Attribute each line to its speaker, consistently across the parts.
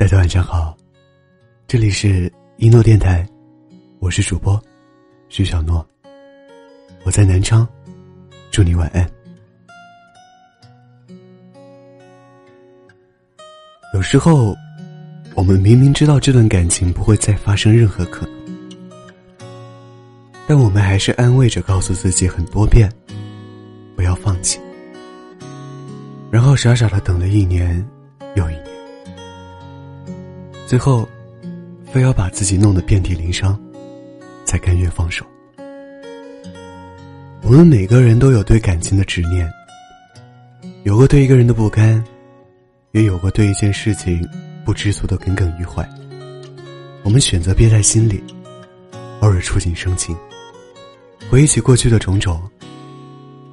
Speaker 1: 大家晚上好，这里是一诺电台，我是主播徐小诺，我在南昌，祝你晚安。有时候，我们明明知道这段感情不会再发生任何可能，但我们还是安慰着告诉自己很多遍，不要放弃。然后傻傻的等了一年，最后，非要把自己弄得遍体鳞伤，才甘愿放手。我们每个人都有对感情的执念，有过对一个人的不甘，也有过对一件事情不知足的耿耿于怀。我们选择憋在心里，偶尔触景生情，回忆起过去的种种，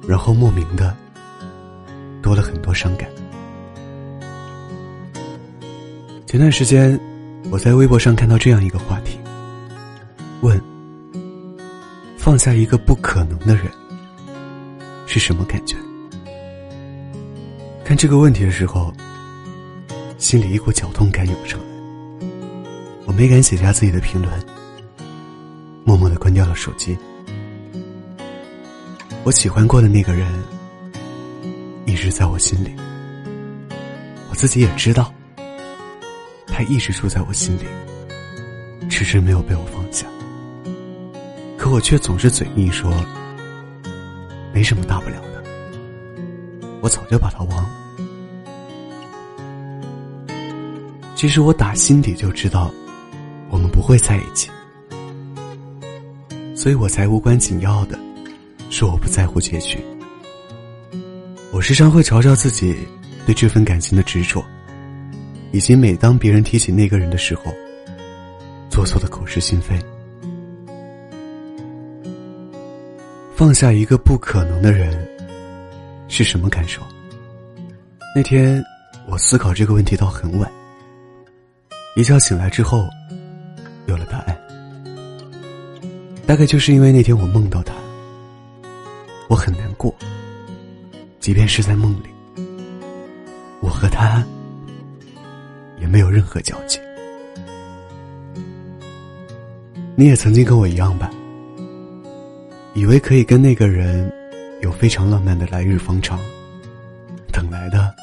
Speaker 1: 然后莫名的。多了很多伤感。前段时间，我在微博上看到这样一个话题：问，放下一个不可能的人是什么感觉？看这个问题的时候，心里一股绞痛感涌上来。我没敢写下自己的评论，默默的关掉了手机。我喜欢过的那个人。一直在我心里，我自己也知道，他一直住在我心里，迟迟没有被我放下。可我却总是嘴硬说，没什么大不了的，我早就把他忘了。其实我打心底就知道，我们不会在一起，所以我才无关紧要的说我不在乎结局。我时常会嘲笑自己对这份感情的执着，以及每当别人提起那个人的时候，做作的口是心非。放下一个不可能的人是什么感受？那天我思考这个问题到很晚，一觉醒来之后，有了答案。大概就是因为那天我梦到他，我很难过。即便是在梦里，我和他也没有任何交集。你也曾经跟我一样吧，以为可以跟那个人有非常浪漫的来日方长，等来的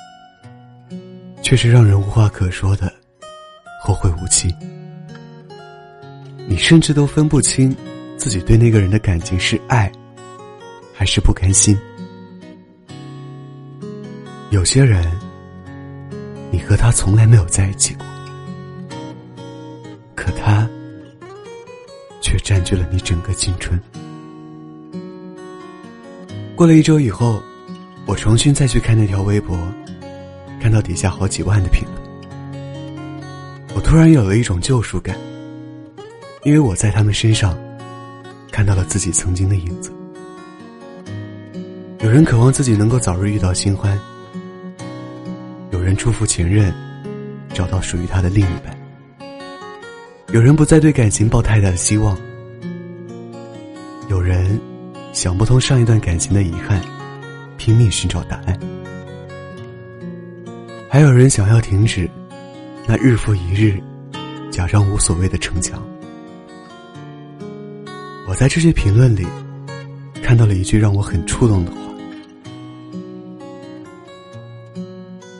Speaker 1: 却是让人无话可说的后会无期。你甚至都分不清自己对那个人的感情是爱还是不甘心。有些人，你和他从来没有在一起过，可他却占据了你整个青春。过了一周以后，我重新再去看那条微博，看到底下好几万的评论，我突然有了一种救赎感，因为我在他们身上看到了自己曾经的影子。有人渴望自己能够早日遇到新欢。人祝福前任找到属于他的另一半，有人不再对感情抱太大的希望，有人想不通上一段感情的遗憾，拼命寻找答案，还有人想要停止那日复一日假装无所谓的逞强。我在这些评论里看到了一句让我很触动的话。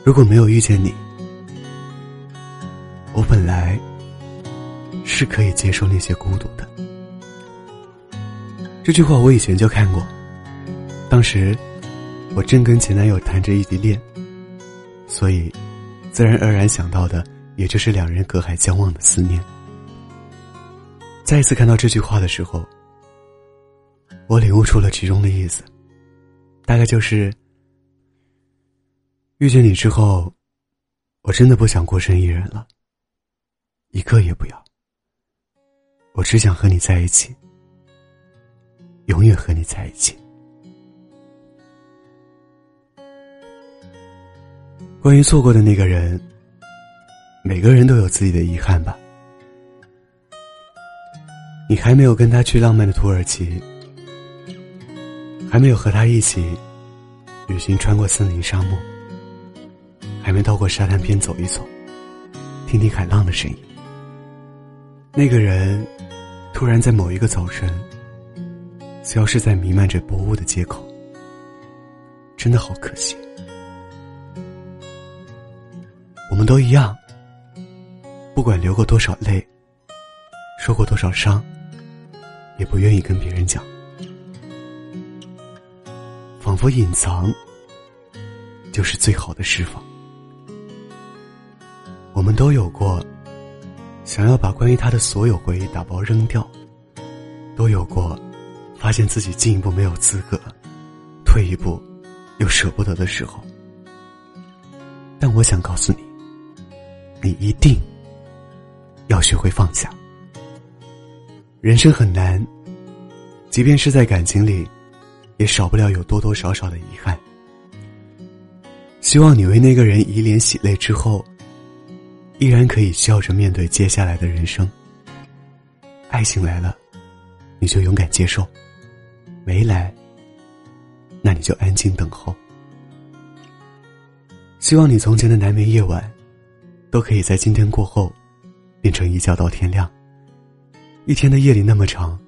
Speaker 1: 如果没有遇见你，我本来是可以接受那些孤独的。这句话我以前就看过，当时我正跟前男友谈着异地恋，所以自然而然想到的也就是两人隔海相望的思念。再一次看到这句话的时候，我领悟出了其中的意思，大概就是。遇见你之后，我真的不想孤身一人了，一个也不要。我只想和你在一起，永远和你在一起。关于错过的那个人，每个人都有自己的遗憾吧。你还没有跟他去浪漫的土耳其，还没有和他一起旅行穿过森林沙漠。还没到过沙滩边走一走，听听海浪的声音。那个人突然在某一个早晨消失在弥漫着薄雾的街口，真的好可惜。我们都一样，不管流过多少泪，受过多少伤，也不愿意跟别人讲，仿佛隐藏就是最好的释放。都有过想要把关于他的所有回忆打包扔掉，都有过发现自己进一步没有资格，退一步又舍不得的时候。但我想告诉你，你一定要学会放下。人生很难，即便是在感情里，也少不了有多多少少的遗憾。希望你为那个人以脸洗泪之后。依然可以笑着面对接下来的人生。爱情来了，你就勇敢接受；没来，那你就安静等候。希望你从前的难眠夜晚，都可以在今天过后，变成一觉到天亮。一天的夜里那么长，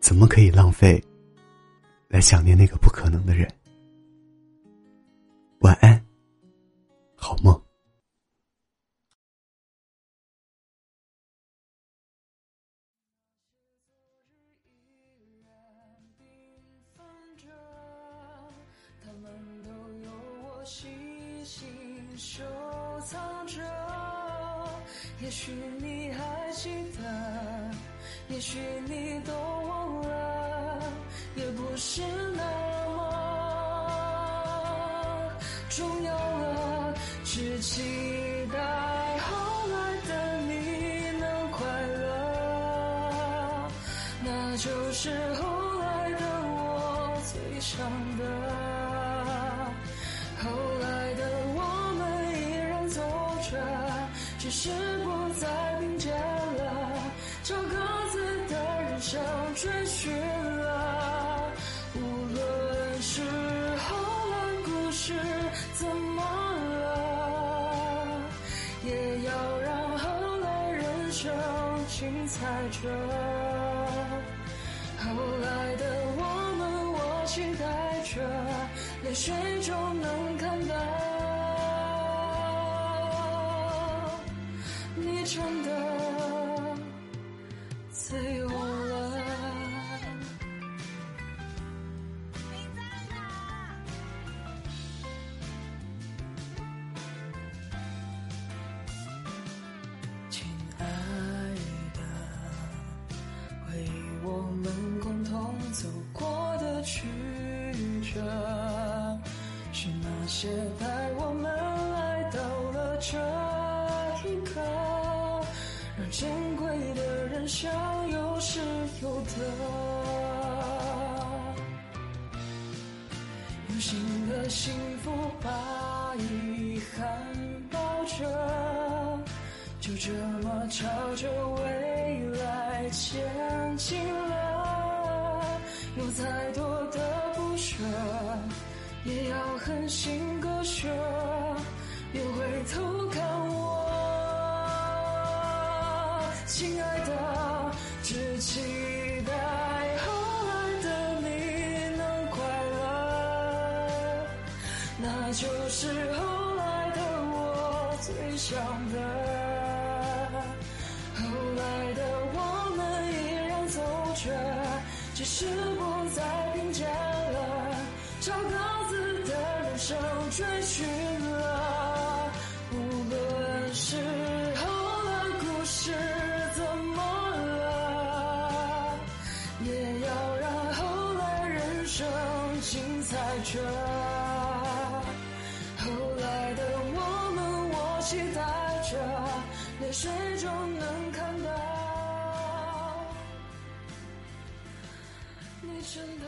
Speaker 1: 怎么可以浪费，来想念那个不可能的人？晚安，好梦。
Speaker 2: 收藏着，也许你还记得，也许你都忘了，也不是那么重要了。只期待后来的你能快乐，那就是后来的我最想的。只是不再并肩了，找各自的人生追寻了。无论是后来故事怎么了，也要让后来人生精彩着。后来的我们，我期待着，泪水中能看到。真的自由了。亲爱的，回忆我们共同走过的曲折，是那些带我们来到了这。珍贵的人生有失有得，用新的幸福把遗憾抱着，就这么朝着未来前进了。有再多的不舍，也要狠心割舍，别回头看我。亲爱的，只期待后来的你能快乐，那就是后来的我最想的。后来的我们依然走着，只是不再并肩了，朝各自的人生追寻了，着，后来的我们，我期待着，泪水中能看到，你真的。